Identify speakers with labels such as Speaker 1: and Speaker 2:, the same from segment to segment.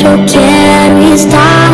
Speaker 1: que eu quero estar,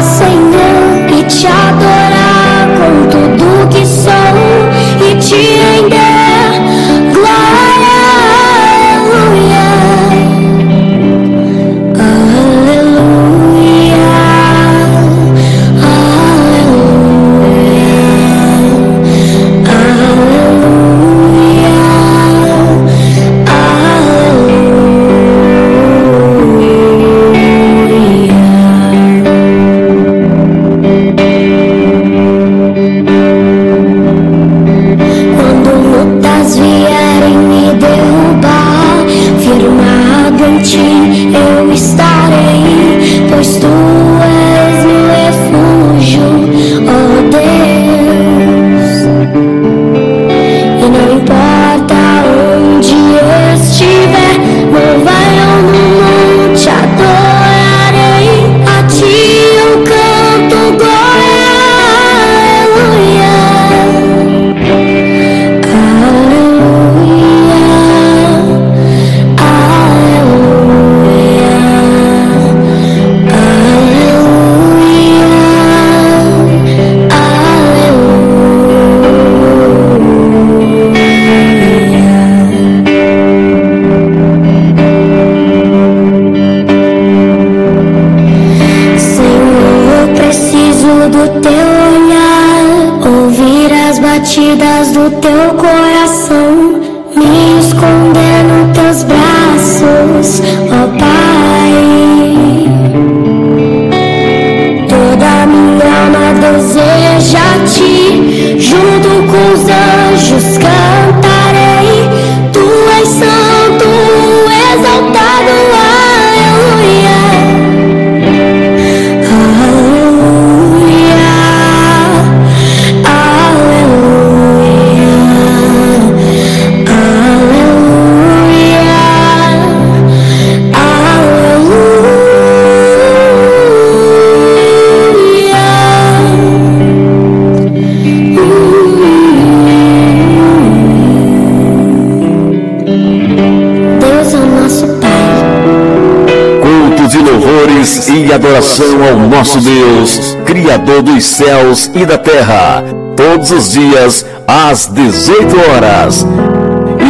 Speaker 2: adoração ao nosso Deus, Criador dos céus e da terra, todos os dias às 18 horas.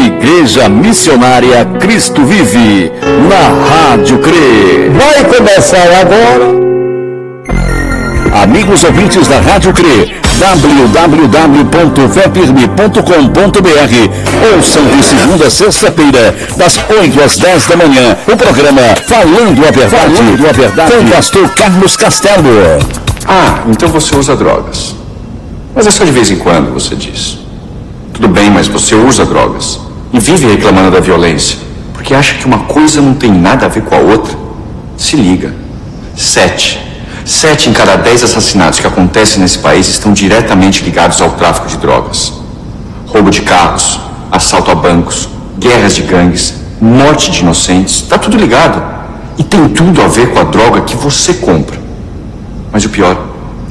Speaker 2: Igreja Missionária Cristo Vive, na Rádio CRE.
Speaker 3: Vai começar agora.
Speaker 2: Amigos ouvintes da Rádio CRE, www.fepirme.com.br Ouçam de segunda a sexta-feira, das 8 às 10 da manhã, o programa Falando a Verdade, Falando a Verdade. com o pastor Carlos Castelo.
Speaker 4: Ah, então você usa drogas. Mas é só de vez em quando, você diz. Tudo bem, mas você usa drogas. E vive reclamando da violência. Porque acha que uma coisa não tem nada a ver com a outra. Se liga. Sete. Sete em cada dez assassinatos que acontecem nesse país estão diretamente ligados ao tráfico de drogas. Roubo de carros, assalto a bancos, guerras de gangues, morte de inocentes. Tá tudo ligado. E tem tudo a ver com a droga que você compra. Mas o pior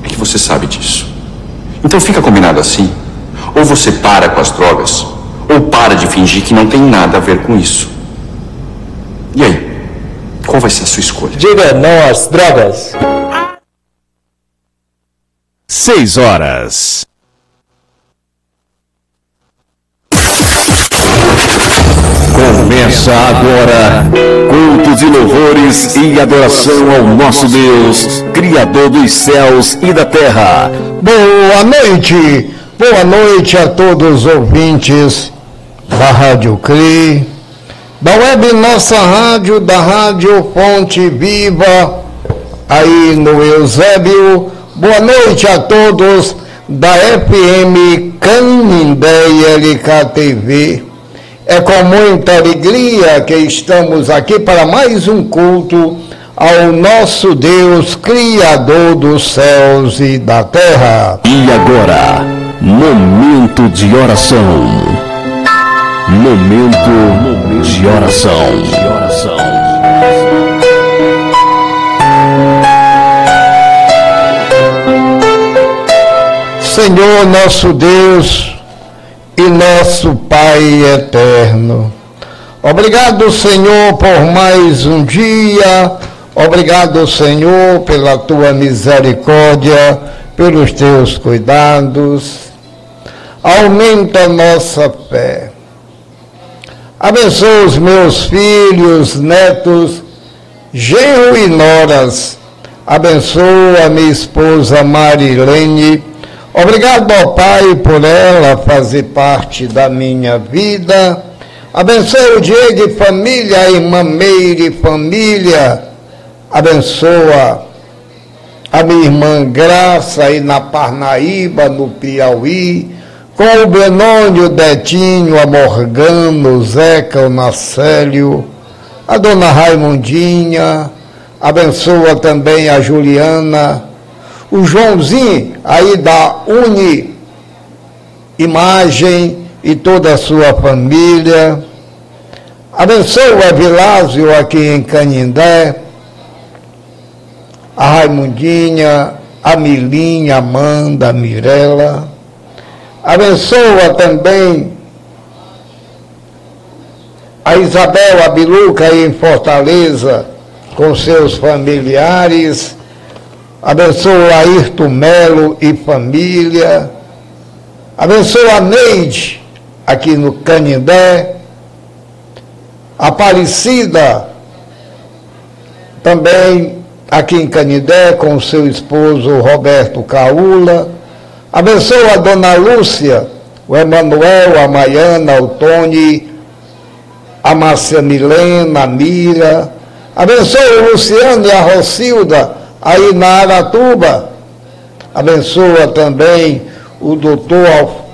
Speaker 4: é que você sabe disso. Então fica combinado assim. Ou você para com as drogas, ou para de fingir que não tem nada a ver com isso. E aí? Qual vai ser a sua escolha?
Speaker 3: Diga não às drogas.
Speaker 2: 6 horas. Começa agora, culto de louvores e adoração ao nosso Deus, Criador dos céus e da terra.
Speaker 3: Boa noite, boa noite a todos os ouvintes da Rádio CRI, da web Nossa Rádio, da Rádio Fonte Viva, aí no Eusébio. Boa noite a todos da FM Canindé LKTV. É com muita alegria que estamos aqui para mais um culto ao nosso Deus, Criador dos céus e da terra.
Speaker 2: E agora, momento de oração. Momento de oração.
Speaker 3: Senhor nosso Deus e nosso Pai eterno. Obrigado, Senhor, por mais um dia, Obrigado, Senhor, pela tua misericórdia, pelos teus cuidados. Aumenta nossa fé. Abençoa os meus filhos, netos, genro e noras. Abençoa minha esposa Marilene. Obrigado, ó Pai, por ela fazer parte da minha vida. Abençoa o Diego e família, a irmã Meire e família. Abençoa a minha irmã Graça aí na Parnaíba, no Piauí com o Benônio, o Detinho, a Morgano, o Zeca, o Nacélio, a dona Raimundinha, abençoa também a Juliana, o Joãozinho aí da Uni Imagem e toda a sua família. Abençoa Vilásio aqui em Canindé, a Raimundinha, a Milinha, Amanda, a Mirella Abençoa também a Isabel Abiluca em Fortaleza, com seus familiares. Abençoa a Ayrton Melo e família. Abençoa a Neide, aqui no Canindé. Aparecida, também aqui em Canindé, com seu esposo Roberto Caula. Abençoa a dona Lúcia, o Emanuel, a Maiana, o Tony, a Márcia Milena, a Mira. Abençoa o Luciano e a Rocilda, aí na Aratuba. Abençoa também o doutor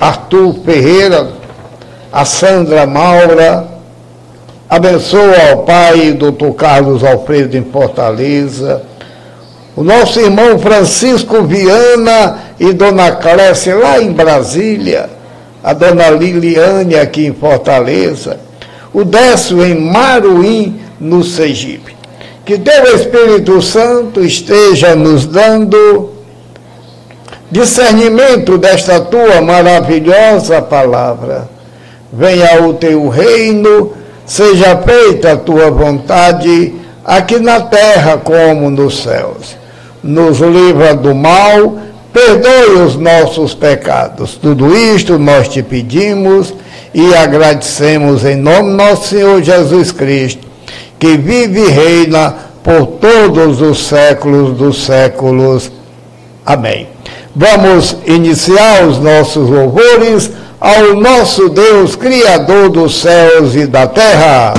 Speaker 3: Arthur Ferreira, a Sandra Maura. Abençoa o pai, doutor Carlos Alfredo em Fortaleza o nosso irmão Francisco Viana e Dona Clécia lá em Brasília, a Dona Liliane aqui em Fortaleza, o Décio em Maruim, no Sergipe. Que teu Espírito Santo esteja nos dando discernimento desta tua maravilhosa palavra. Venha o teu reino, seja feita a tua vontade, aqui na terra como nos céus nos livra do mal, perdoe os nossos pecados. Tudo isto nós te pedimos e agradecemos em nome do nosso Senhor Jesus Cristo, que vive e reina por todos os séculos dos séculos. Amém. Vamos iniciar os nossos louvores ao nosso Deus, Criador dos céus e da terra.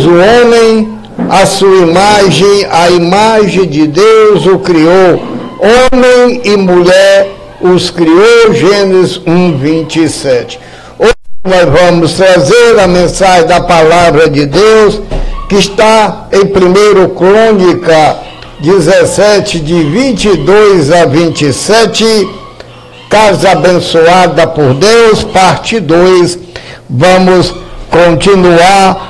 Speaker 3: Pois o homem, a sua imagem, a imagem de Deus o criou, homem e mulher os criou, Gênesis 1, 27. Hoje nós vamos trazer a mensagem da palavra de Deus, que está em 1 Crônica 17, de 22 a 27, Casa Abençoada por Deus, parte 2. Vamos continuar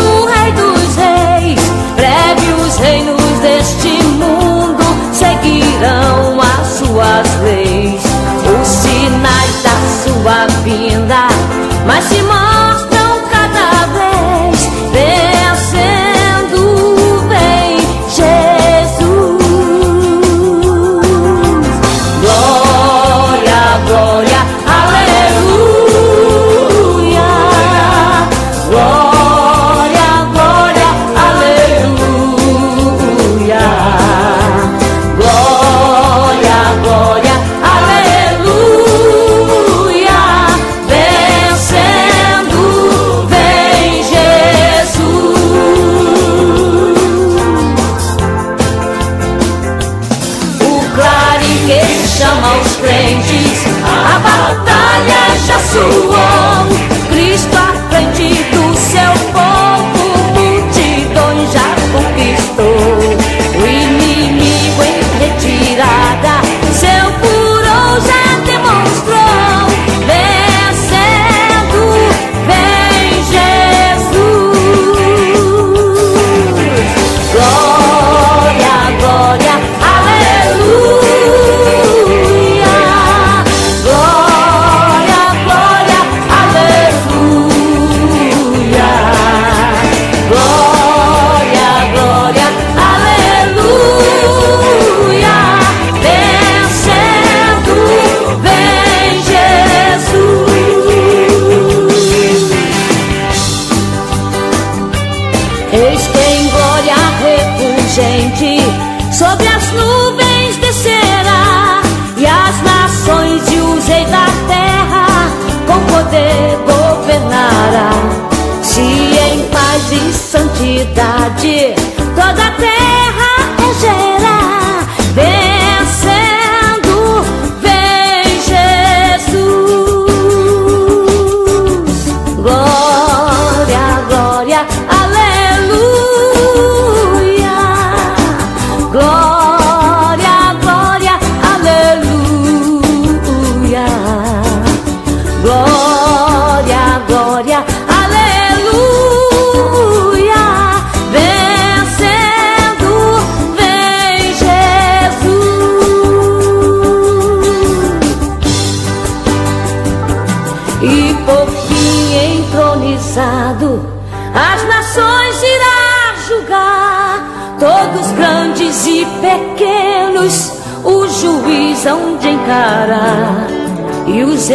Speaker 5: e os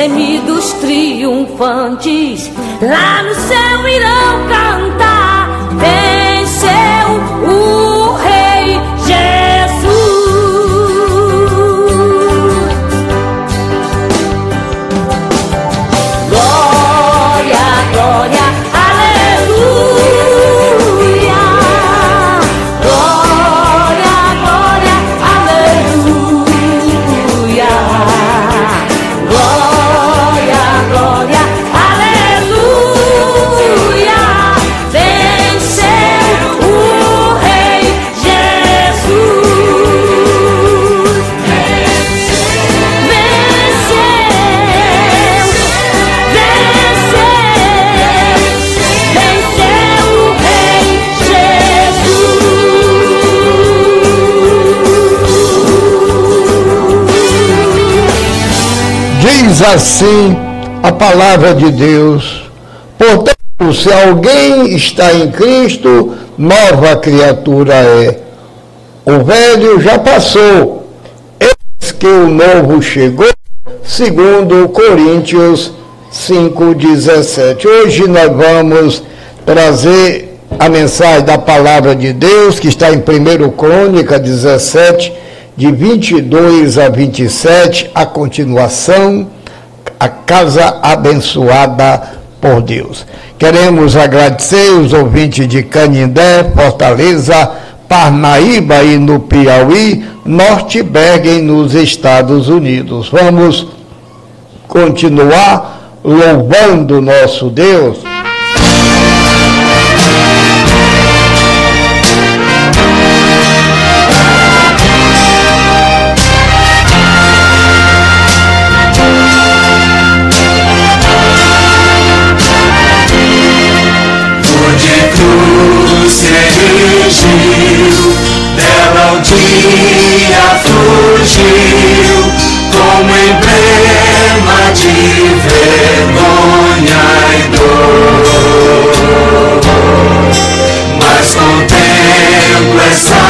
Speaker 5: gemidos triunfantes. Lá
Speaker 3: diz assim a palavra de Deus. Portanto, se alguém está em Cristo, nova criatura é. O velho já passou, eis que o novo chegou, segundo Coríntios 5,17. Hoje nós vamos trazer a mensagem da palavra de Deus, que está em 1 Crônica 17, de 22 a 27, a continuação, a casa abençoada por Deus. Queremos agradecer os ouvintes de Canindé, Fortaleza, Parnaíba e no Piauí, Norte Bergen nos Estados Unidos. Vamos continuar louvando nosso Deus.
Speaker 6: Dia fugiu, como emblema de vergonha e dor. Mas contemplo essa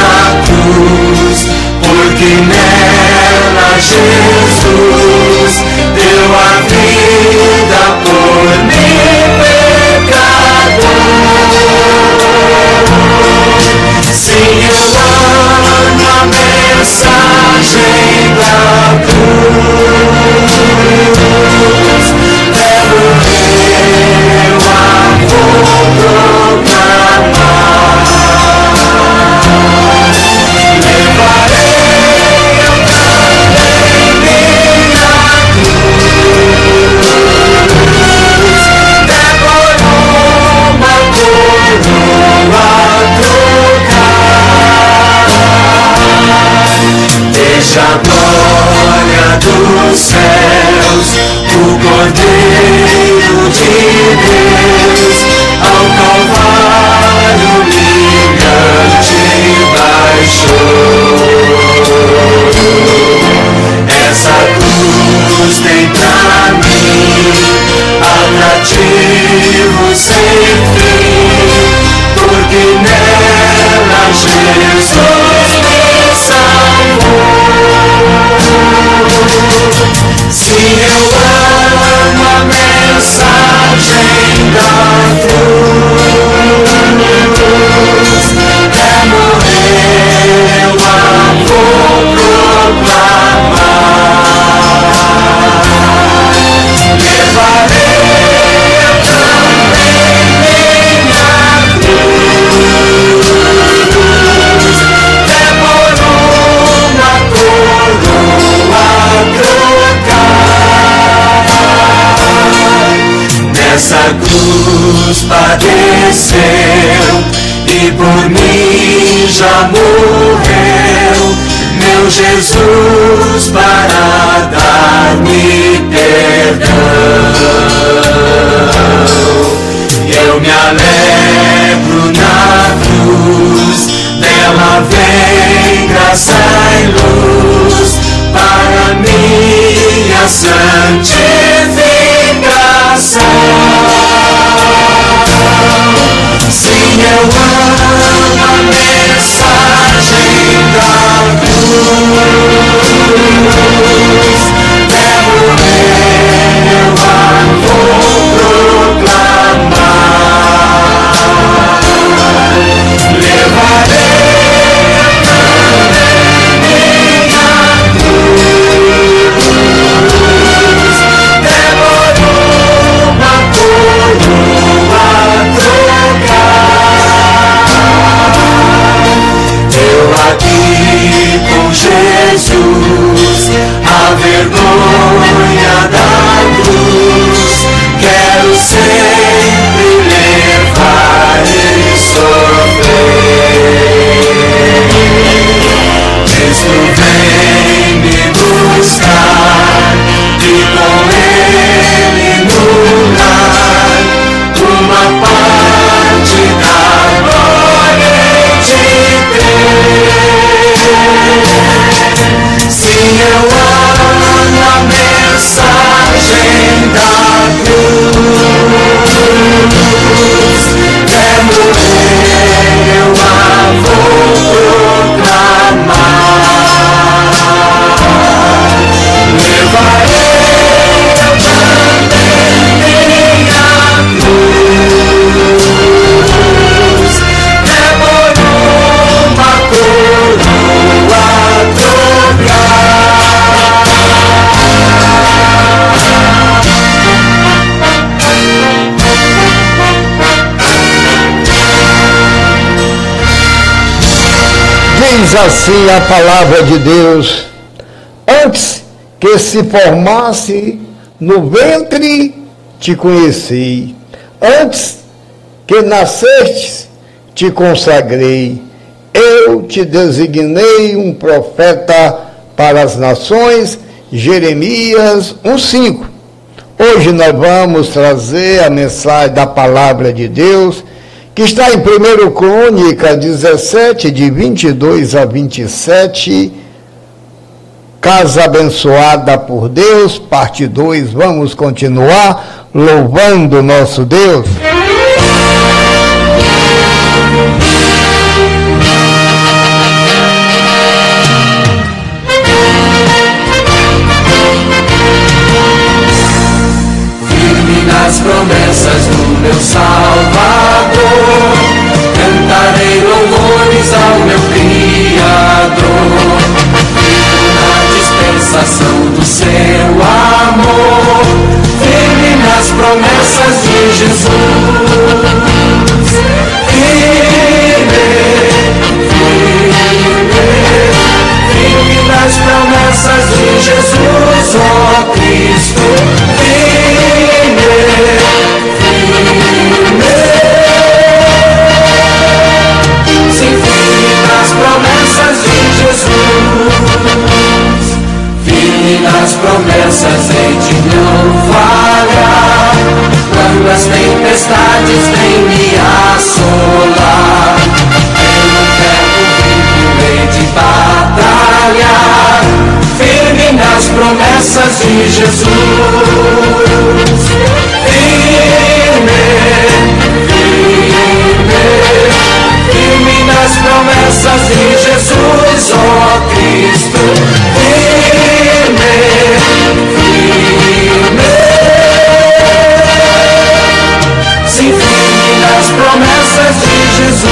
Speaker 6: cruz, porque nela Jesus deu a vida por mim, pecador. Sim, mensagem da cruz.
Speaker 3: Diz assim a palavra de Deus: Antes que se formasse no ventre, te conheci. Antes que nascestes, te consagrei. Eu te designei um profeta para as nações. Jeremias 1,5. Hoje nós vamos trazer a mensagem da palavra de Deus que está em 1 Crônica 17, de 22 a 27, Casa abençoada por Deus, parte 2. Vamos continuar louvando nosso Deus.
Speaker 6: Firme nas promessas do meu Salvador, Criador. Vivo na dispensação do seu amor, firme nas promessas de Jesus. Firme, firme, firme nas promessas de Jesus, ó Cristo. Nas promessas hei de não falhar. Quando as tempestades vêm me assolar, pelo tempo vivo hei de batalhar. Firme nas promessas de Jesus. Firme, firme, firme nas promessas de Jesus, ó Cristo. Firme, firme, sim, firme nas promessas de Jesus.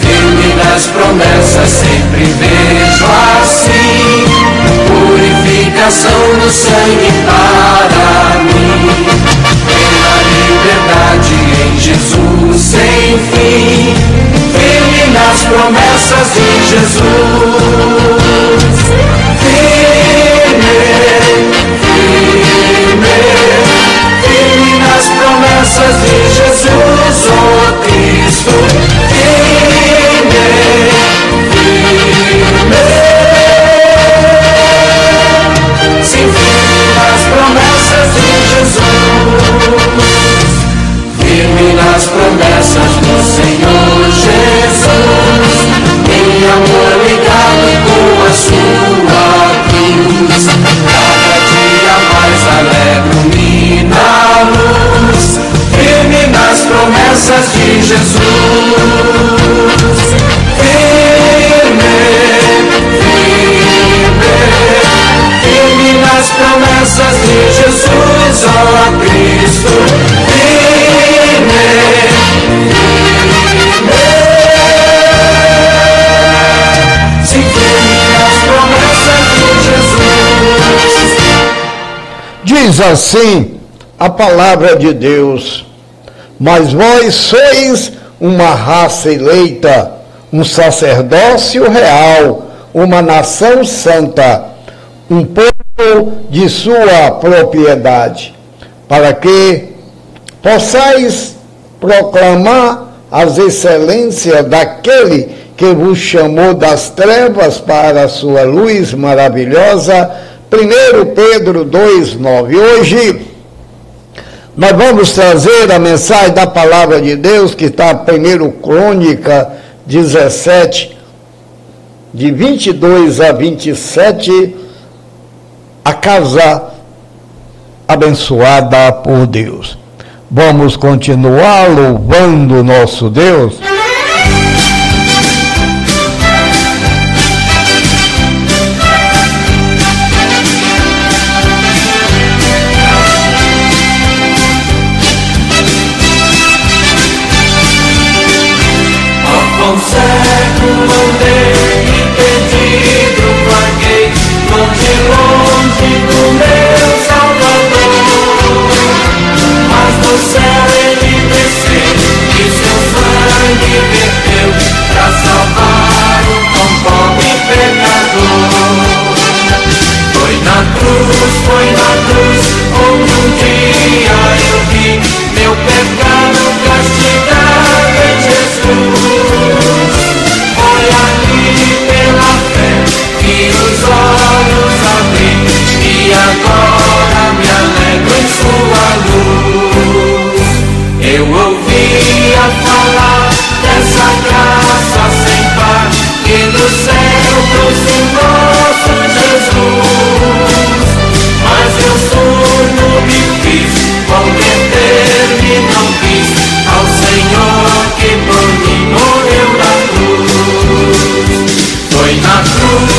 Speaker 6: Firme nas promessas sempre vejo assim. Purificação no sangue para mim. Pela liberdade em Jesus sem fim. Firme nas promessas de Jesus promessas do Senhor Jesus Em amor promessas de Jesus. Firme, firme Firme nas promessas de Jesus, ó Cristo. Firme, firme Sim, firme nas promessas de Jesus.
Speaker 3: Diz assim a palavra de Deus: Mas vós sois uma raça eleita, um sacerdócio real, uma nação santa, um povo de sua propriedade, para que possais proclamar as excelências daquele que vos chamou das trevas para a sua luz maravilhosa. 1 Pedro 2,9. Hoje nós vamos trazer a mensagem da palavra de Deus que está 1 Crônica 17, de 22 a 27, a casa abençoada por Deus. Vamos continuar louvando nosso Deus.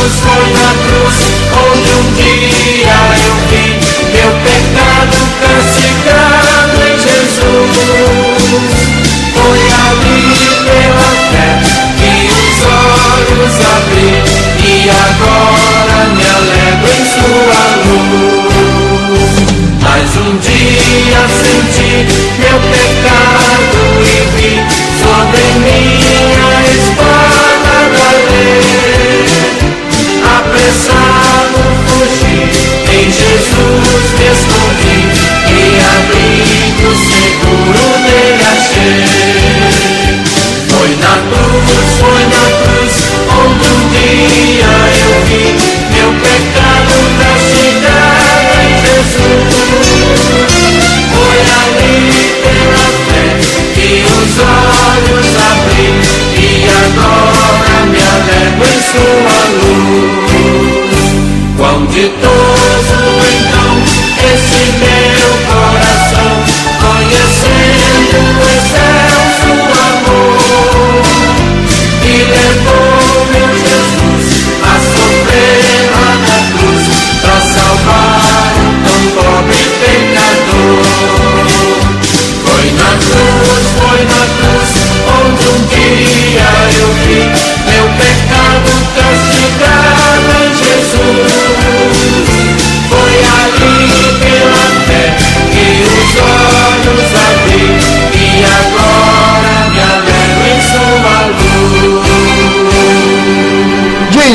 Speaker 6: Cruz, foi na cruz, onde um dia eu vi meu pecado castigado em Jesus. Foi ali pela fé que os olhos abri e agora me alegro em sua luz. Mas um dia senti meu pecado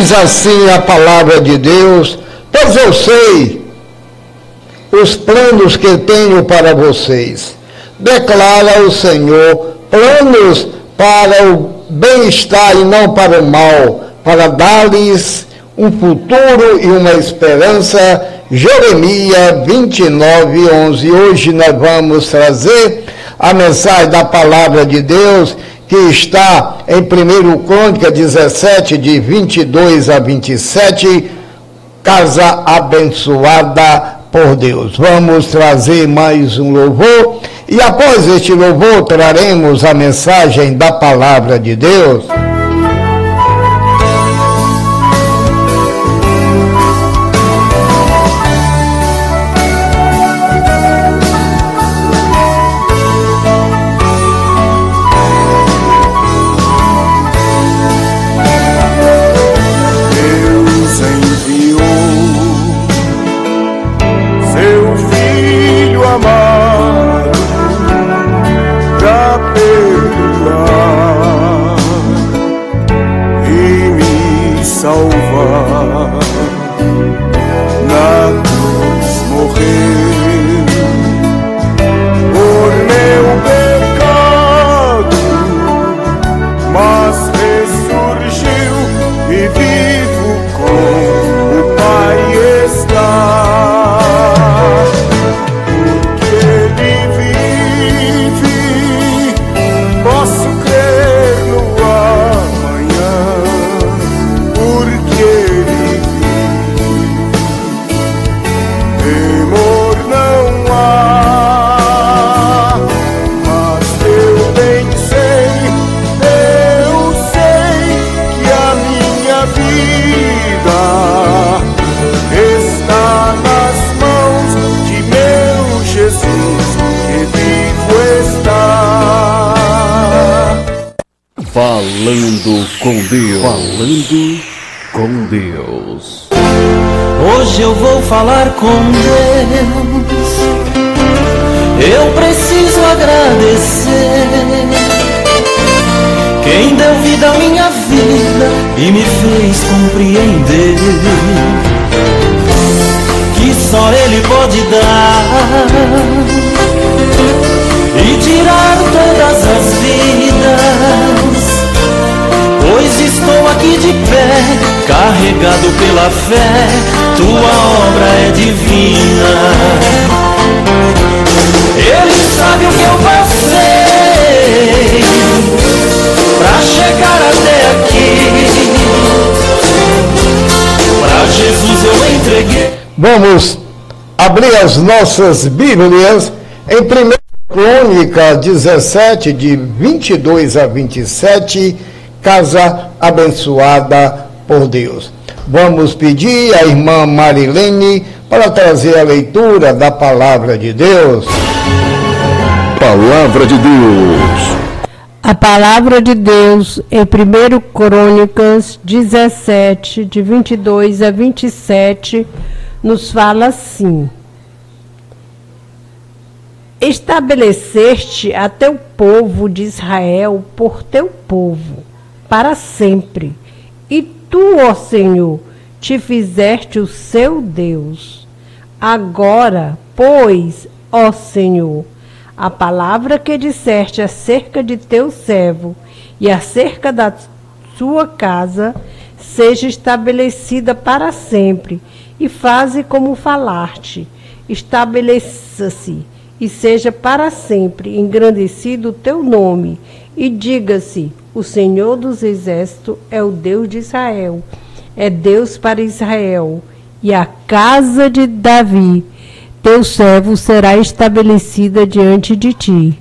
Speaker 7: Diz assim a palavra de Deus: Pois eu sei os planos que tenho para vocês, declara o Senhor, planos para o bem-estar e não para o mal, para dar-lhes um futuro e uma esperança. Jeremias 29, 11. Hoje nós vamos trazer a mensagem da palavra de Deus que está em 1 Crônica 17, de 22 a 27, casa abençoada por Deus. Vamos trazer mais um louvor e após este louvor traremos a mensagem da palavra de Deus.
Speaker 8: Deus.
Speaker 2: Falando com Deus.
Speaker 9: Hoje eu vou falar com Deus. Eu preciso agradecer. Quem deu vida à minha vida e me fez compreender que só Ele pode dar e tirar todas as vidas. carregado pela fé, tua obra é divina. Ele sabe o que eu passei para chegar até aqui. Para Jesus eu entreguei.
Speaker 3: Vamos abrir as nossas Bíblias em primeiro Crônica 17, de 22 a 27, Casa Abençoada por Deus. Vamos pedir à irmã Marilene para trazer a leitura da palavra de Deus.
Speaker 2: Palavra de Deus.
Speaker 10: A palavra de Deus em 1 Crônicas 17, de 22 a 27, nos fala assim: Estabeleceste a teu povo de Israel por teu povo, para sempre, e tu, ó Senhor, te fizeste o seu Deus. Agora, pois, ó Senhor, a palavra que disseste acerca de teu servo e acerca da sua casa seja estabelecida para sempre, e faze como falaste. Estabeleça-se e seja para sempre engrandecido o teu nome, e diga-se: o Senhor dos exércitos é o Deus de Israel, é Deus para Israel, e a casa de Davi teu servo será estabelecida diante de ti.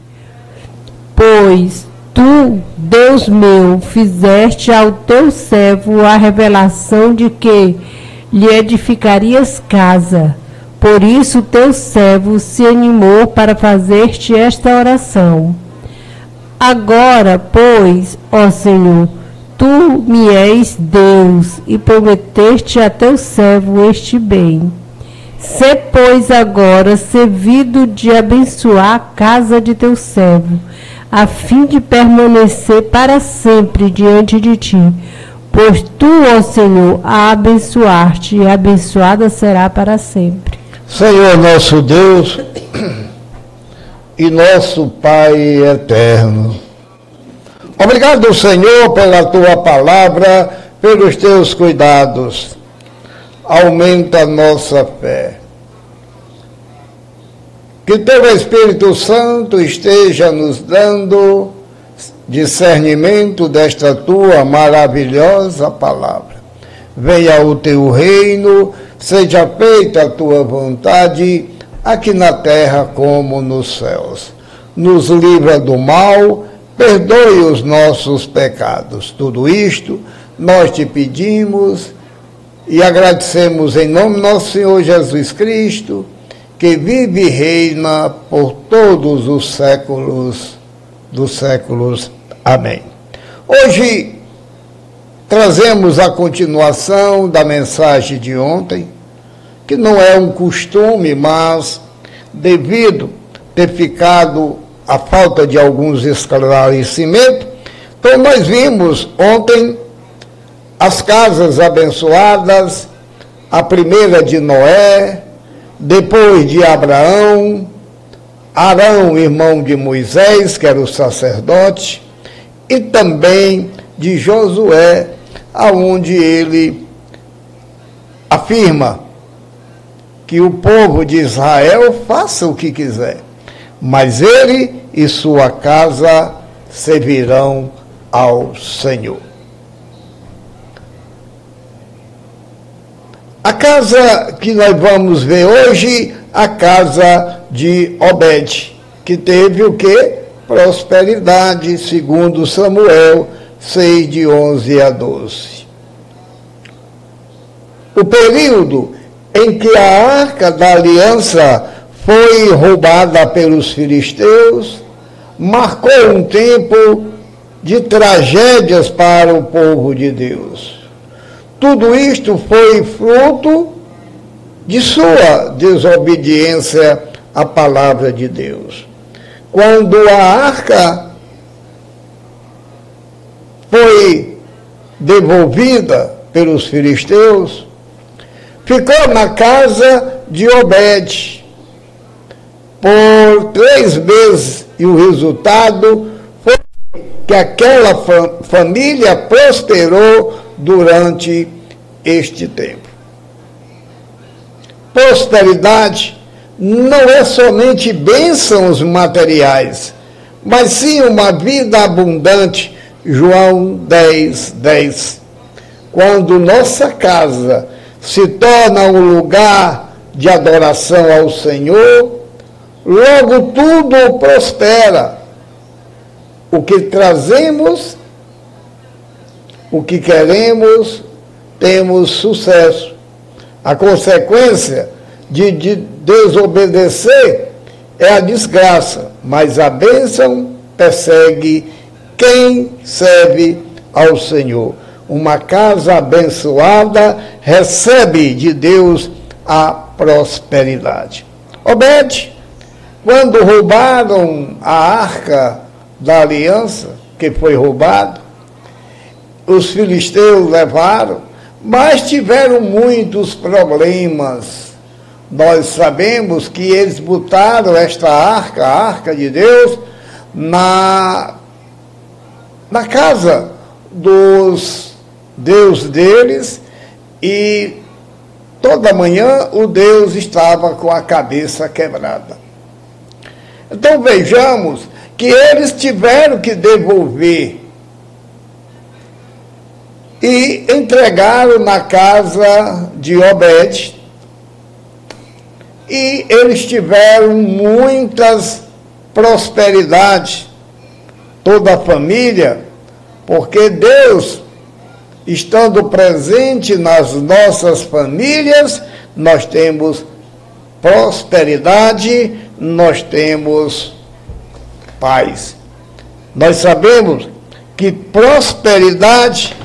Speaker 10: Pois tu, Deus meu, fizeste ao teu servo a revelação de que lhe edificarias casa. Por isso teu servo se animou para fazer-te esta oração. Agora, pois, ó Senhor, tu me és Deus e prometeste a teu servo este bem. Se, pois, agora servido de abençoar a casa de teu servo, a fim de permanecer para sempre diante de ti. Pois tu, ó Senhor, a abençoar-te, e abençoada será para sempre.
Speaker 3: Senhor nosso Deus e nosso Pai eterno. Obrigado, Senhor, pela tua palavra, pelos teus cuidados aumenta nossa fé. Que teu Espírito Santo esteja nos dando discernimento desta tua maravilhosa palavra. Venha o teu reino, seja feita a tua vontade, aqui na terra como nos céus. Nos livra do mal, perdoe os nossos pecados. Tudo isto nós te pedimos e agradecemos em nome nosso Senhor Jesus Cristo, que vive e reina por todos os séculos dos séculos. Amém. Hoje trazemos a continuação da mensagem de ontem, que não é um costume, mas devido ter ficado a falta de alguns esclarecimentos, então nós vimos ontem as casas abençoadas, a primeira de Noé, depois de Abraão, Arão, irmão de Moisés, que era o sacerdote, e também de Josué, aonde ele afirma que o povo de Israel faça o que quiser, mas ele e sua casa servirão ao Senhor. A casa que nós vamos ver hoje, a casa de Obed, que teve o que? Prosperidade, segundo Samuel 6, de 11 a 12. O período em que a arca da aliança foi roubada pelos filisteus marcou um tempo de tragédias para o povo de Deus. Tudo isto foi fruto de sua desobediência à palavra de Deus. Quando a arca foi devolvida pelos filisteus, ficou na casa de Obed por três meses e o resultado foi que aquela família prosperou durante este tempo. Prosperidade não é somente bênçãos materiais, mas sim uma vida abundante. João 10, 10. Quando nossa casa se torna um lugar de adoração ao Senhor, logo tudo prospera. O que trazemos, o que queremos, temos sucesso. A consequência de, de desobedecer é a desgraça, mas a bênção persegue quem serve ao Senhor. Uma casa abençoada recebe de Deus a prosperidade. Obede, quando roubaram a arca da aliança, que foi roubado, os filisteus levaram, mas tiveram muitos problemas. Nós sabemos que eles botaram esta arca, a arca de Deus, na, na casa dos Deus deles e toda manhã o Deus estava com a cabeça quebrada. Então vejamos que eles tiveram que devolver e entregaram na casa de Obed. E eles tiveram muitas prosperidades, toda a família, porque Deus, estando presente nas nossas famílias, nós temos prosperidade, nós temos paz. Nós sabemos que prosperidade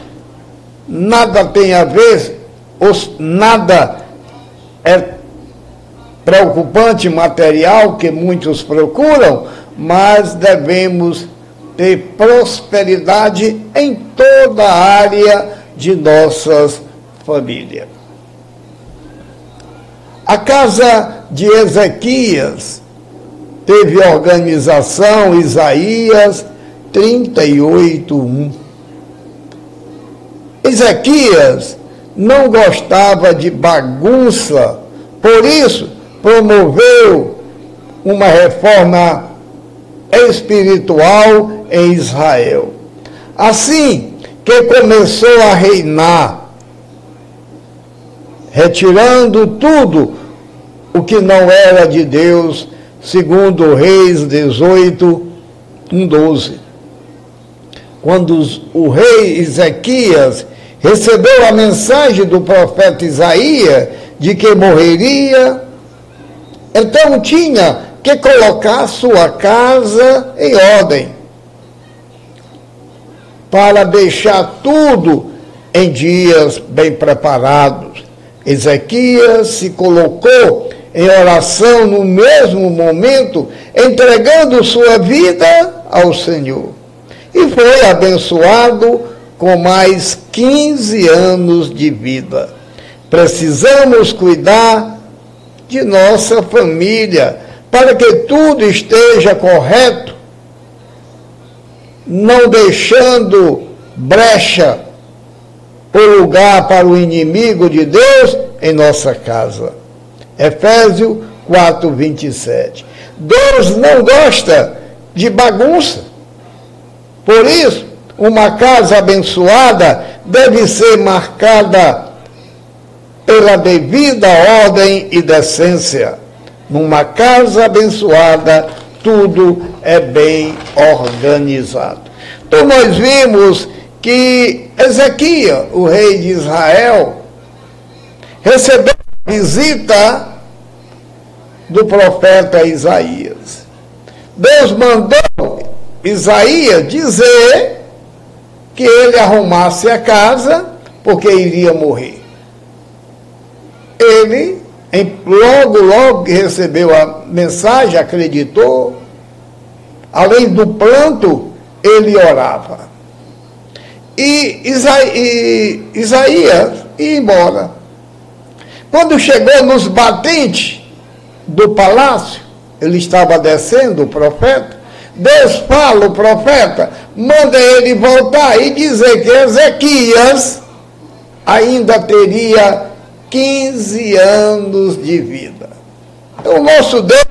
Speaker 3: nada tem a ver, nada é preocupante material que muitos procuram, mas devemos ter prosperidade em toda a área de nossas famílias. A casa de Ezequias teve organização, Isaías 38, 1. Ezequias não gostava de bagunça, por isso promoveu uma reforma espiritual em Israel. Assim que começou a reinar, retirando tudo o que não era de Deus, segundo Reis 18, 1, 12. Quando o rei Ezequias recebeu a mensagem do profeta Isaías de que morreria, então tinha que colocar sua casa em ordem, para deixar tudo em dias bem preparados. Ezequias se colocou em oração no mesmo momento, entregando sua vida ao Senhor. E foi abençoado com mais 15 anos de vida. Precisamos cuidar de nossa família para que tudo esteja correto, não deixando brecha ou lugar para o inimigo de Deus em nossa casa. Efésios 4, 27. Deus não gosta de bagunça. Por isso, uma casa abençoada deve ser marcada pela devida ordem e decência. Numa casa abençoada, tudo é bem organizado. Então, nós vimos que Ezequiel, o rei de Israel, recebeu a visita do profeta Isaías. Deus mandou Isaías dizer que ele arrumasse a casa porque iria morrer. Ele, logo, logo que recebeu a mensagem, acreditou. Além do pranto, ele orava. E Isaías ia embora. Quando chegou nos batentes do palácio, ele estava descendo, o profeta, Deus fala, o profeta, manda ele voltar e dizer que Ezequias ainda teria 15 anos de vida. Então, o nosso Deus,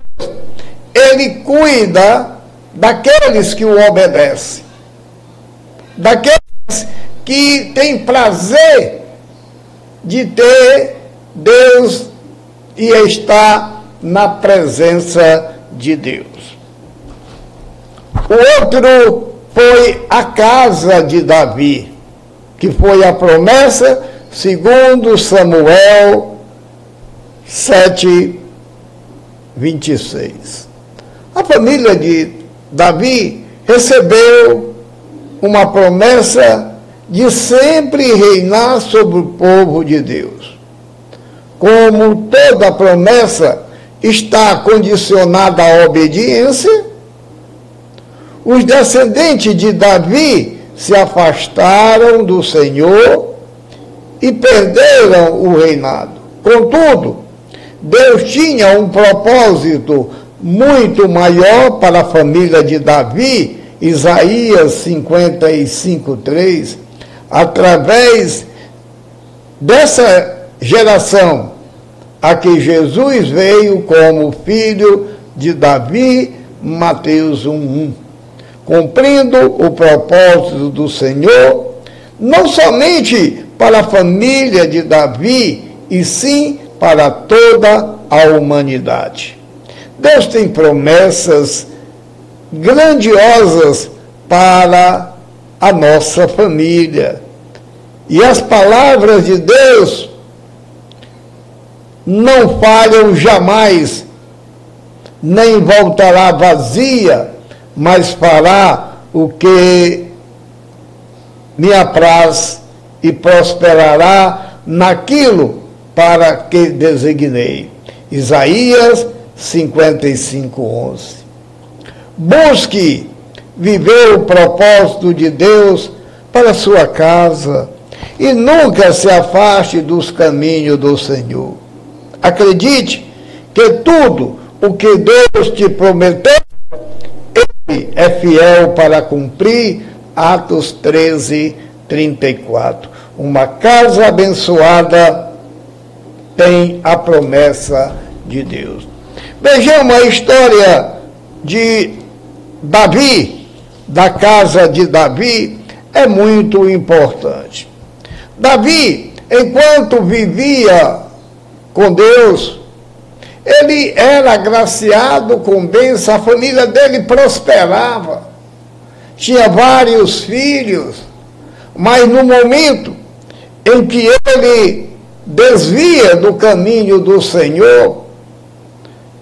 Speaker 3: ele cuida daqueles que o obedecem, daqueles que têm prazer de ter Deus e está na presença de Deus. O outro foi a casa de Davi, que foi a promessa, segundo Samuel 7, 26. A família de Davi recebeu uma promessa de sempre reinar sobre o povo de Deus. Como toda promessa está condicionada à obediência, os descendentes de Davi se afastaram do Senhor e perderam o reinado. Contudo, Deus tinha um propósito muito maior para a família de Davi, Isaías 55, 3, através dessa geração a que Jesus veio como filho de Davi, Mateus 1:1, cumprindo o propósito do Senhor, não somente para a família de Davi, e sim para toda a humanidade. Deus tem promessas grandiosas para a nossa família. E as palavras de Deus não falham jamais, nem voltará vazia, mas fará o que me apraz e prosperará naquilo para que designei. Isaías 55, 11. Busque viver o propósito de Deus para sua casa e nunca se afaste dos caminhos do Senhor. Acredite que tudo o que Deus te prometeu, Ele é fiel para cumprir. Atos 13, 34. Uma casa abençoada tem a promessa de Deus. Vejamos a história de Davi, da casa de Davi, é muito importante. Davi, enquanto vivia com Deus, ele era agraciado com bênção, a família dele prosperava, tinha vários filhos, mas no momento em que ele desvia do caminho do Senhor,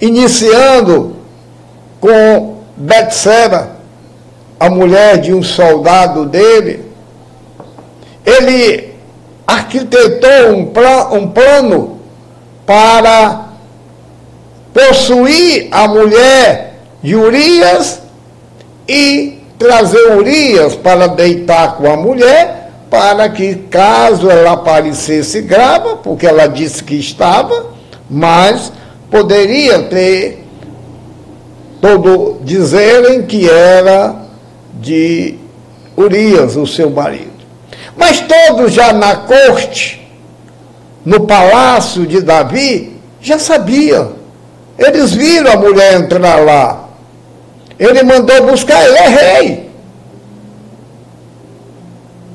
Speaker 3: iniciando com Betseba, a mulher de um soldado dele, ele arquitetou um, um plano para possuir a mulher de Urias e trazer Urias para deitar com a mulher, para que, caso ela aparecesse grava, porque ela disse que estava, mas poderia ter todo dizerem que era de Urias, o seu marido. Mas todos já na corte, no palácio de Davi, já sabiam. Eles viram a mulher entrar lá. Ele mandou buscar, ele é rei.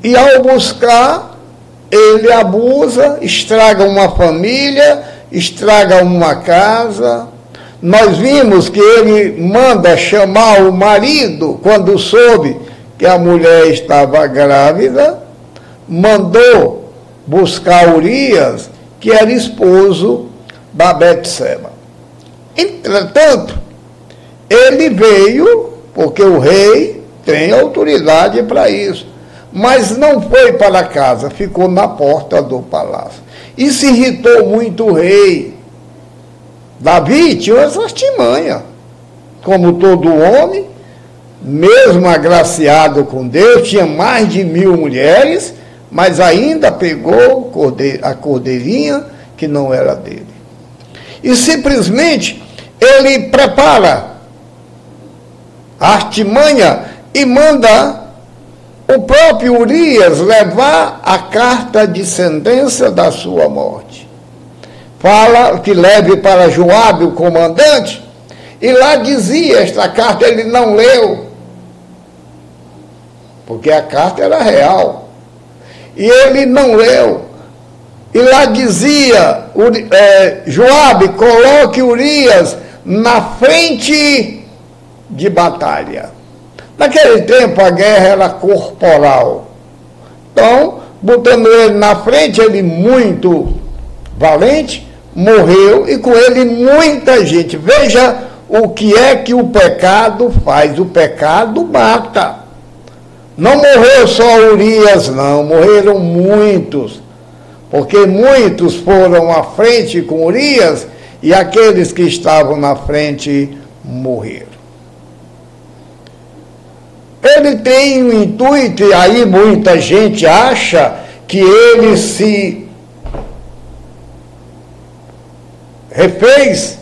Speaker 3: E ao buscar, ele abusa, estraga uma família, estraga uma casa. Nós vimos que ele manda chamar o marido quando soube que a mulher estava grávida, mandou buscar Urias, que era esposo da Betseba. Entretanto, ele veio, porque o rei tem autoridade para isso, mas não foi para casa, ficou na porta do palácio. E se irritou muito o rei. Davi tinha essa artimanha, como todo homem, mesmo agraciado com Deus, tinha mais de mil mulheres, mas ainda pegou a cordeirinha que não era dele. E simplesmente ele prepara artimanha e manda o próprio Urias levar a carta de sentença da sua morte. Fala que leve para Joabe, o comandante, e lá dizia esta carta, ele não leu, porque a carta era real. E ele não leu. E lá dizia, é, Joabe, coloque Urias na frente de batalha. Naquele tempo a guerra era corporal. Então, botando ele na frente, ele muito valente, morreu e com ele muita gente. Veja o que é que o pecado faz. O pecado mata. Não morreu só Urias, não, morreram muitos. Porque muitos foram à frente com Urias e aqueles que estavam na frente morreram. Ele tem um intuito, e aí muita gente acha que ele se refez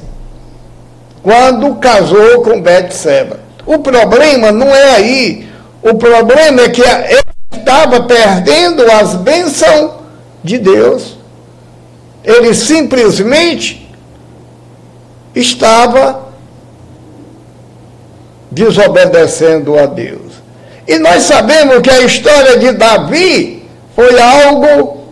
Speaker 3: quando casou com Betseba. O problema não é aí. O problema é que ele estava perdendo as bênçãos de Deus. Ele simplesmente estava desobedecendo a Deus. E nós sabemos que a história de Davi foi algo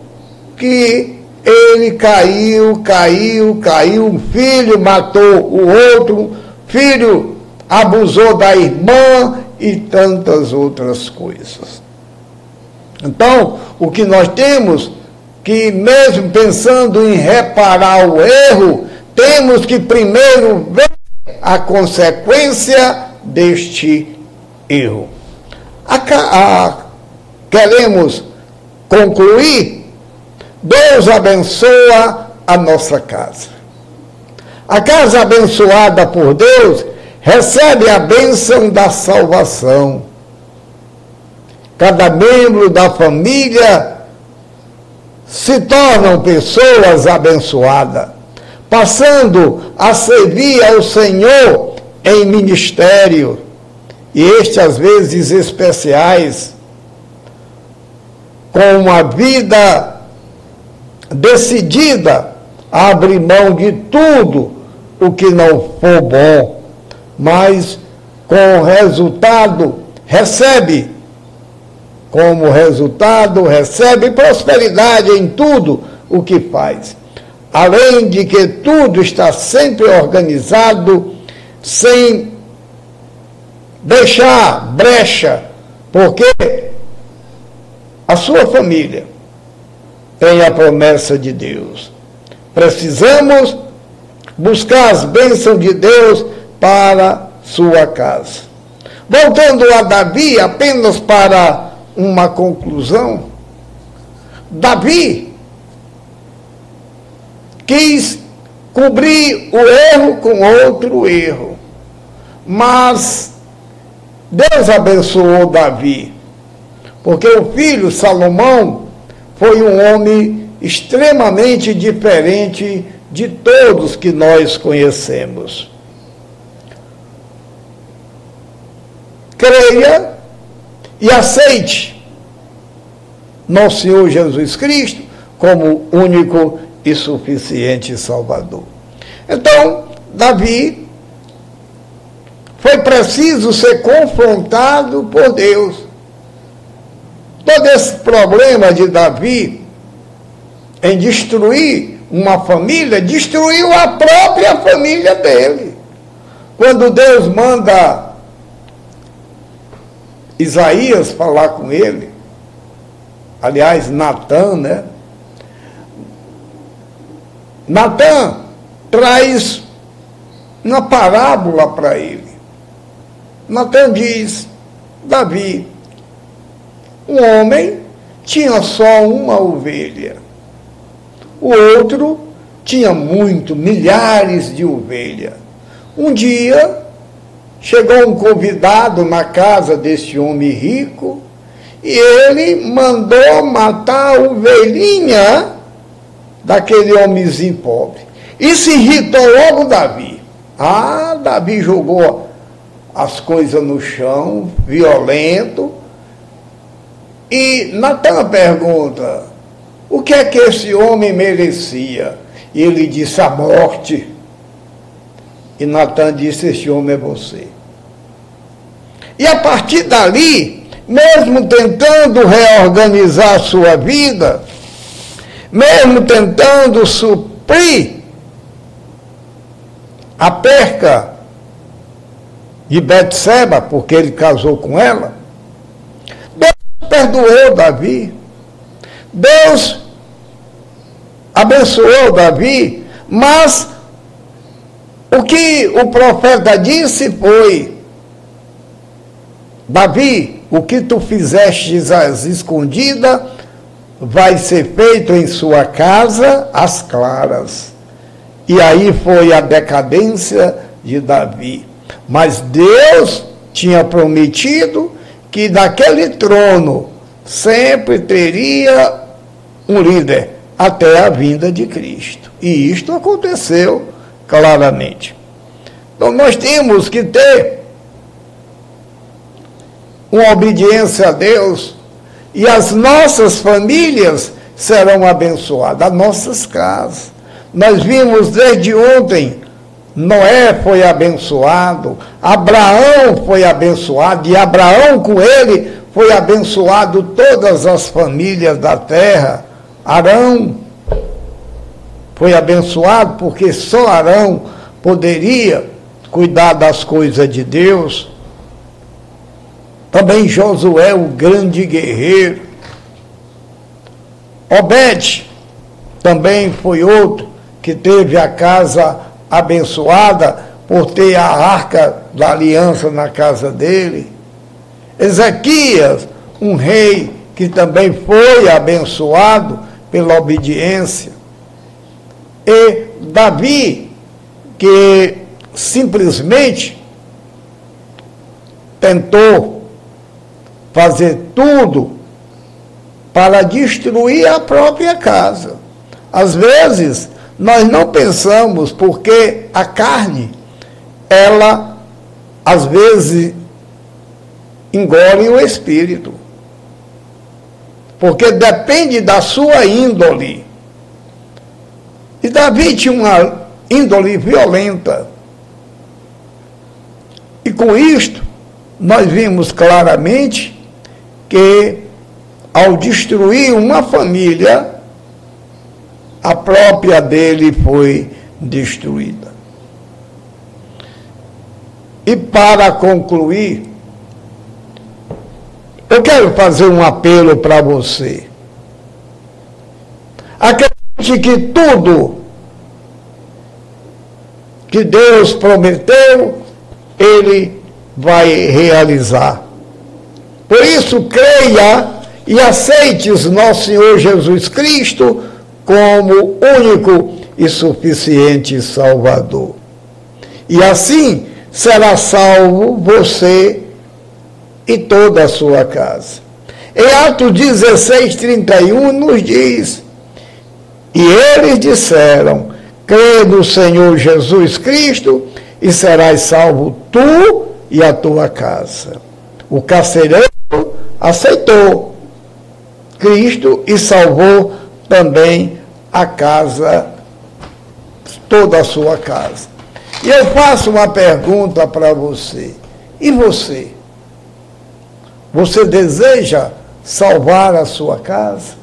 Speaker 3: que ele caiu, caiu, caiu, um filho matou o outro, filho abusou da irmã e tantas outras coisas. Então, o que nós temos que mesmo pensando em reparar o erro, temos que primeiro ver a consequência deste erro. A, a, queremos concluir? Deus abençoa a nossa casa. A casa abençoada por Deus recebe a bênção da salvação. Cada membro da família se tornam pessoas abençoadas, passando a servir ao Senhor em ministério, e este às vezes especiais, com uma vida decidida a abrir mão de tudo o que não for bom, mas com resultado recebe como resultado recebe prosperidade em tudo o que faz. Além de que tudo está sempre organizado sem deixar brecha, porque a sua família tem a promessa de Deus. Precisamos buscar as bênçãos de Deus para sua casa. Voltando a Davi, apenas para uma conclusão, Davi quis cobrir o erro com outro erro. Mas Deus abençoou Davi, porque o filho Salomão foi um homem extremamente diferente de todos que nós conhecemos. Creia e aceite nosso Senhor Jesus Cristo como único e suficiente Salvador. Então, Davi foi preciso ser confrontado por Deus. Todo esse problema de Davi em destruir uma família, destruiu a própria família dele. Quando Deus manda Isaías falar com ele, aliás, Natan, né? Natan traz uma parábola para ele. Natan diz: Davi, um homem tinha só uma ovelha, o outro tinha muito, milhares de ovelhas. Um dia chegou um convidado na casa desse homem rico e ele mandou matar a ovelhinha daquele homenzinho pobre. E se irritou logo Davi. Ah, Davi jogou as coisas no chão, violento. E Natan pergunta: o que é que esse homem merecia? E ele disse: a morte. E Natan disse: Esse homem é você. E a partir dali, mesmo tentando reorganizar sua vida, mesmo tentando suprir a perca de Betseba, porque ele casou com ela, Deus perdoou Davi. Deus abençoou Davi, mas o que o profeta disse foi: Davi, o que tu fizestes às escondidas vai ser feito em sua casa às claras. E aí foi a decadência de Davi. Mas Deus tinha prometido que daquele trono sempre teria um líder até a vinda de Cristo. E isto aconteceu claramente. Então nós temos que ter uma obediência a Deus e as nossas famílias serão abençoadas, as nossas casas. Nós vimos desde ontem, Noé foi abençoado, Abraão foi abençoado, e Abraão com ele foi abençoado todas as famílias da terra. Arão foi abençoado porque só Arão poderia cuidar das coisas de Deus. Também Josué, o grande guerreiro. Obed também foi outro que teve a casa abençoada por ter a arca da aliança na casa dele. Ezequias, um rei que também foi abençoado pela obediência. E Davi, que simplesmente tentou fazer tudo para destruir a própria casa. Às vezes, nós não pensamos porque a carne, ela, às vezes, engole o espírito. Porque depende da sua índole. E Davi tinha uma índole violenta. E com isto, nós vimos claramente que, ao destruir uma família, própria dele foi destruída. E para concluir, eu quero fazer um apelo para você. Acredite que tudo que Deus prometeu, Ele vai realizar. Por isso, creia e aceite nosso Senhor Jesus Cristo como único e suficiente Salvador. E assim será salvo você e toda a sua casa. Em Atos 16, 31 nos diz: E eles disseram: crê no Senhor Jesus Cristo e serás salvo tu e a tua casa. O carcereiro aceitou Cristo e salvou também a casa, toda a sua casa. E eu faço uma pergunta para você. E você? Você deseja salvar a sua casa?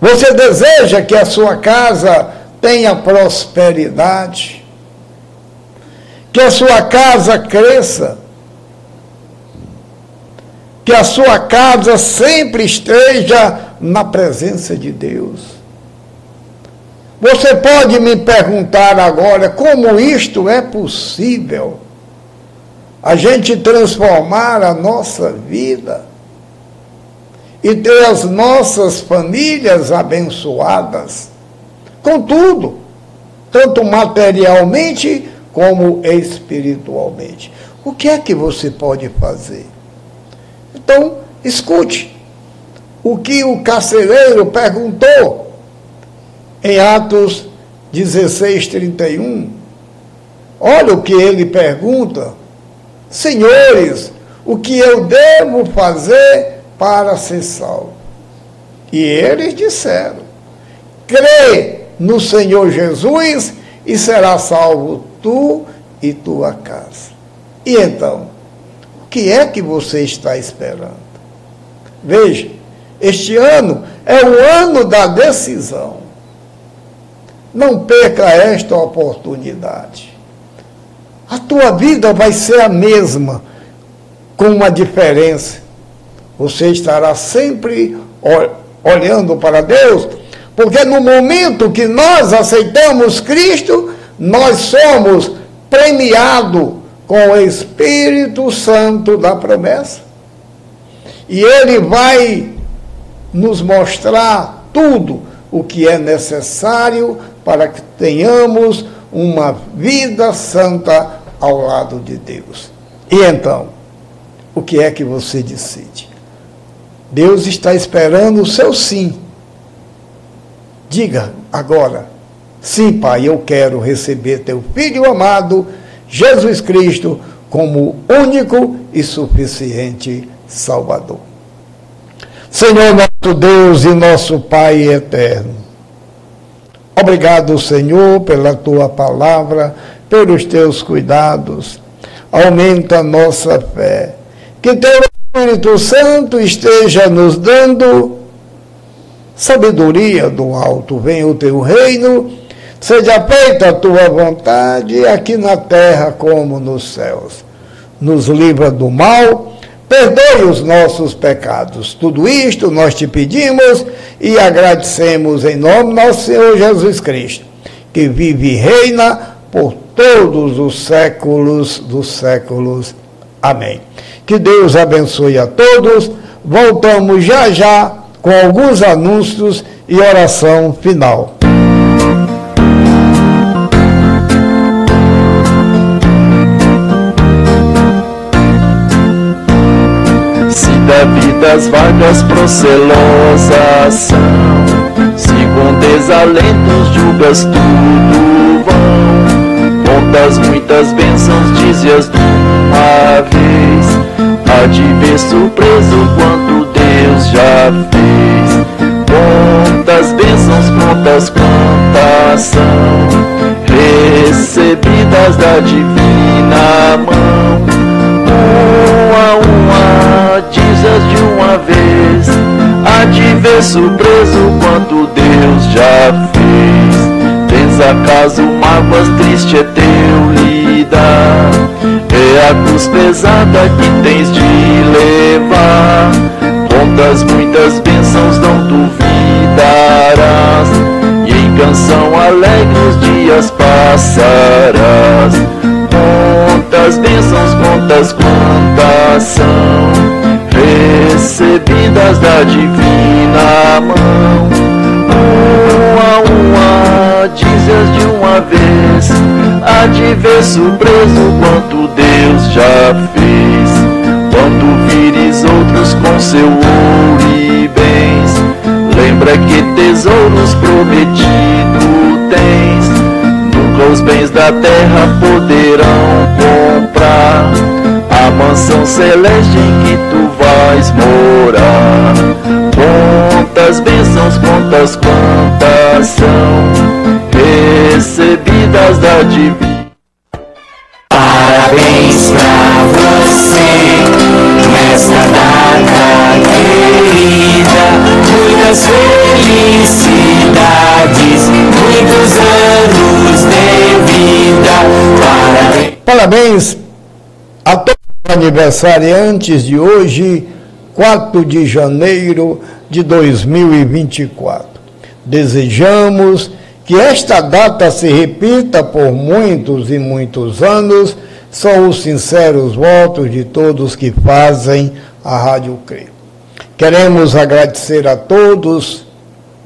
Speaker 3: Você deseja que a sua casa tenha prosperidade? Que a sua casa cresça? Que a sua casa sempre esteja na presença de Deus? Você pode me perguntar agora como isto é possível? A gente transformar a nossa vida? e ter as nossas famílias abençoadas, com tudo, tanto materialmente como espiritualmente. O que é que você pode fazer? Então, escute o que o carcereiro perguntou em Atos 16, 31. Olha o que ele pergunta. Senhores, o que eu devo fazer para ser salvo. E eles disseram: crê no Senhor Jesus e será salvo tu e tua casa. E então, o que é que você está esperando? Veja, este ano É o ano da decisão. Não perca esta oportunidade. A tua vida vai ser a mesma, com uma diferença. Você estará sempre olhando para Deus, porque no momento que nós aceitamos Cristo, nós somos premiados com o Espírito Santo da promessa. E ele vai nos mostrar tudo o que é necessário para que tenhamos uma vida santa ao lado de Deus. E então, o que é que você decide? Deus está esperando o seu sim. Diga agora: sim, Pai, eu quero receber teu filho amado, Jesus Cristo, como único e suficiente Salvador. Senhor nosso Deus e nosso Pai eterno, obrigado, Senhor, pela tua palavra, pelos teus cuidados. Aumenta a nossa fé. Que teu Espírito Santo esteja nos dando sabedoria do alto. Venha o teu reino, seja feita a tua vontade, aqui na terra como nos céus. Nos livra do mal, perdoe os nossos pecados. Tudo isto nós te pedimos e agradecemos em nome do nosso Senhor Jesus Cristo, que vive e reina por todos os séculos dos séculos. Amém. Que Deus abençoe a todos. Voltamos já já com alguns anúncios e oração final.
Speaker 9: Se da vida as vagas procelosas são, segundo desalentos julgas tudo vão, contas muitas bênçãos dizias de uma vez Há de ver surpreso quanto Deus já fez. Quantas bênçãos, quantas quantas são recebidas da divina mão. Uma a uma, dizes de uma vez. Há de ver surpreso quanto Deus já fez. Tens acaso mágoas, triste é teu lidar é a cruz pesada que tens de levar. Contas muitas bênçãos não duvidarás. E em canção alegre os dias passarás. Quantas bênçãos, quantas quantas são recebidas da divina mão. Uma a uma, dizes de uma vez, há de ver surpreso quanto Deus já fez. Quando vires outros com seu ouro e bens, lembra que tesouros prometido tens. Nunca os bens da terra poderão comprar a mansão celeste em que tu vais morar. Quantas bênçãos, quantas, quantas são recebidas da divina
Speaker 6: Parabéns pra você nesta data querida. Muitas felicidades, muitos anos de vida. Parabéns.
Speaker 3: Parabéns a todos os aniversariantes de hoje, 4 de janeiro de 2024. Desejamos que esta data se repita por muitos e muitos anos, são os sinceros votos de todos que fazem a Rádio CRE. Queremos agradecer a todos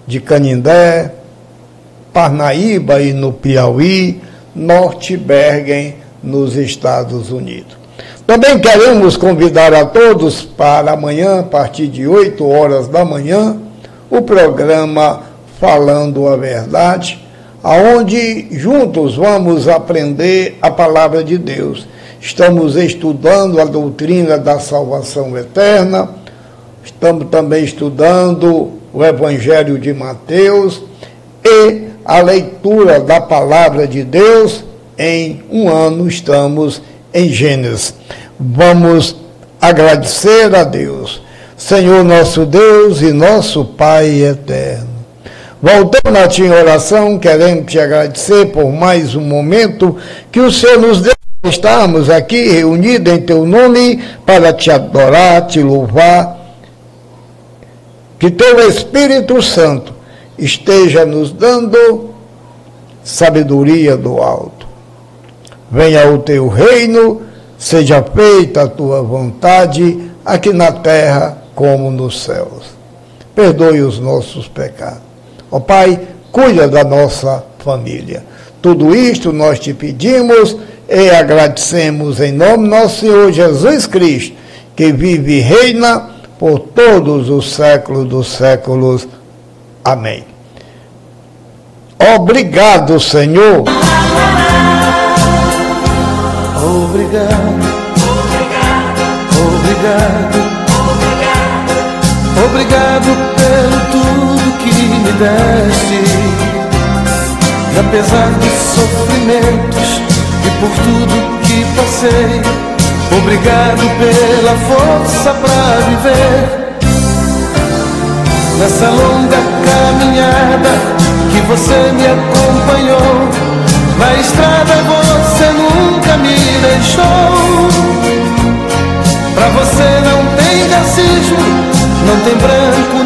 Speaker 3: de Canindé, Parnaíba e no Piauí, Norte Bergen, nos Estados Unidos. Também queremos convidar a todos para amanhã, a partir de 8 horas da manhã, o programa falando a verdade, aonde juntos vamos aprender a palavra de Deus. Estamos estudando a doutrina da salvação eterna, estamos também estudando o Evangelho de Mateus e a leitura da palavra de Deus. Em um ano estamos em Gênesis. Vamos agradecer a Deus Senhor nosso Deus e nosso Pai eterno. Voltando a ti em oração, queremos te agradecer por mais um momento que o Senhor nos deu estarmos aqui reunidos em teu nome para te adorar, te louvar. Que teu Espírito Santo esteja nos dando sabedoria do alto. Venha o teu reino, seja feita a tua vontade, aqui na terra como nos céus. Perdoe os nossos pecados. Ó Pai, cuida da nossa família. Tudo isto nós te pedimos e agradecemos em nome do nosso Senhor Jesus Cristo, que vive e reina por todos os séculos dos séculos. Amém. Obrigado, Senhor.
Speaker 11: Obrigado. Obrigado. Obrigado. Obrigado pelo tudo que me deste. E apesar dos sofrimentos e por tudo que passei, obrigado pela força para viver. Nessa longa caminhada que você me acompanhou, na estrada você nunca me deixou. Pra você não tem racismo, não tem branco